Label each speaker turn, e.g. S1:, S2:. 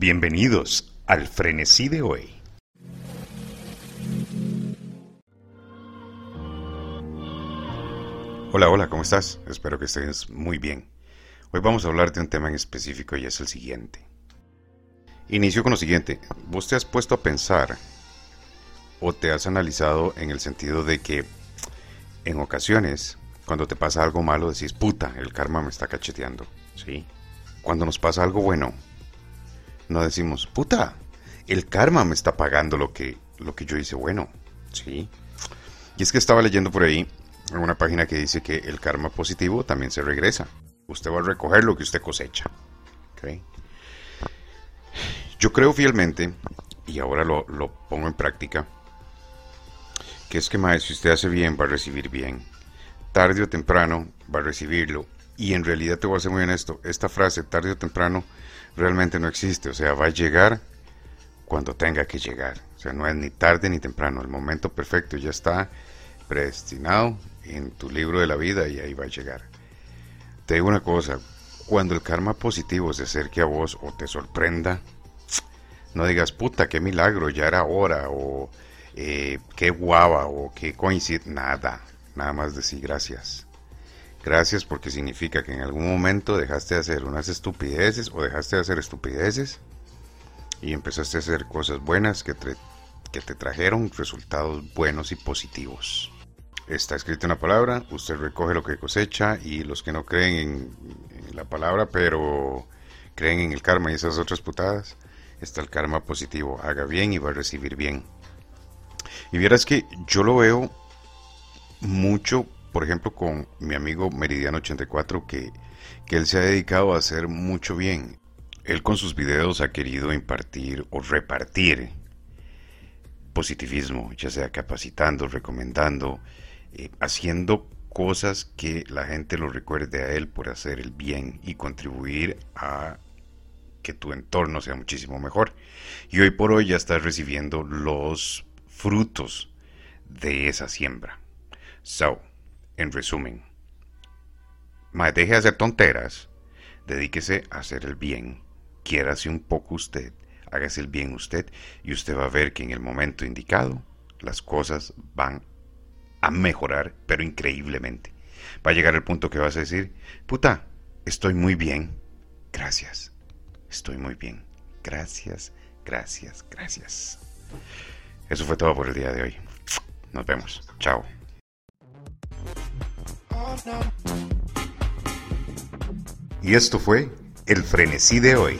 S1: Bienvenidos al frenesí de hoy. Hola, hola, ¿cómo estás? Espero que estés muy bien. Hoy vamos a hablar de un tema en específico y es el siguiente. Inicio con lo siguiente. ¿Vos te has puesto a pensar o te has analizado en el sentido de que en ocasiones, cuando te pasa algo malo, decís, puta, el karma me está cacheteando? ¿Sí? Cuando nos pasa algo bueno, no decimos, puta, el karma me está pagando lo que, lo que yo hice bueno. ¿Sí? Y es que estaba leyendo por ahí en una página que dice que el karma positivo también se regresa. Usted va a recoger lo que usted cosecha. Yo creo fielmente, y ahora lo, lo pongo en práctica, que es que, más si usted hace bien, va a recibir bien. Tarde o temprano va a recibirlo. Y en realidad te voy a ser muy honesto, esta frase, tarde o temprano, realmente no existe. O sea, va a llegar cuando tenga que llegar. O sea, no es ni tarde ni temprano. El momento perfecto ya está predestinado en tu libro de la vida y ahí va a llegar. Te digo una cosa, cuando el karma positivo se acerque a vos o te sorprenda, no digas, puta, qué milagro, ya era hora, o eh, qué guava, o qué coincide, nada, nada más decir gracias. Gracias porque significa que en algún momento dejaste de hacer unas estupideces o dejaste de hacer estupideces y empezaste a hacer cosas buenas que te, que te trajeron resultados buenos y positivos. Está escrita una palabra, usted recoge lo que cosecha y los que no creen en, la palabra pero creen en el karma y esas otras putadas, está el karma positivo. Haga bien y va a recibir bien. Y vieras que yo lo veo mucho por ejemplo, con mi amigo Meridiano84, que, que él se ha dedicado a hacer mucho bien. Él con sus videos ha querido impartir o repartir positivismo, ya sea capacitando, recomendando, eh, haciendo cosas que la gente lo recuerde a él por hacer el bien y contribuir a que tu entorno sea muchísimo mejor. Y hoy por hoy ya estás recibiendo los frutos de esa siembra. So, en resumen, deje de hacer tonteras, dedíquese a hacer el bien, quiérase un poco usted, hágase el bien usted y usted va a ver que en el momento indicado las cosas van a mejorar, pero increíblemente. Va a llegar el punto que vas a decir, puta, estoy muy bien, gracias, estoy muy bien, gracias, gracias, gracias. Eso fue todo por el día de hoy. Nos vemos. Chao. Y esto fue el frenesí de hoy.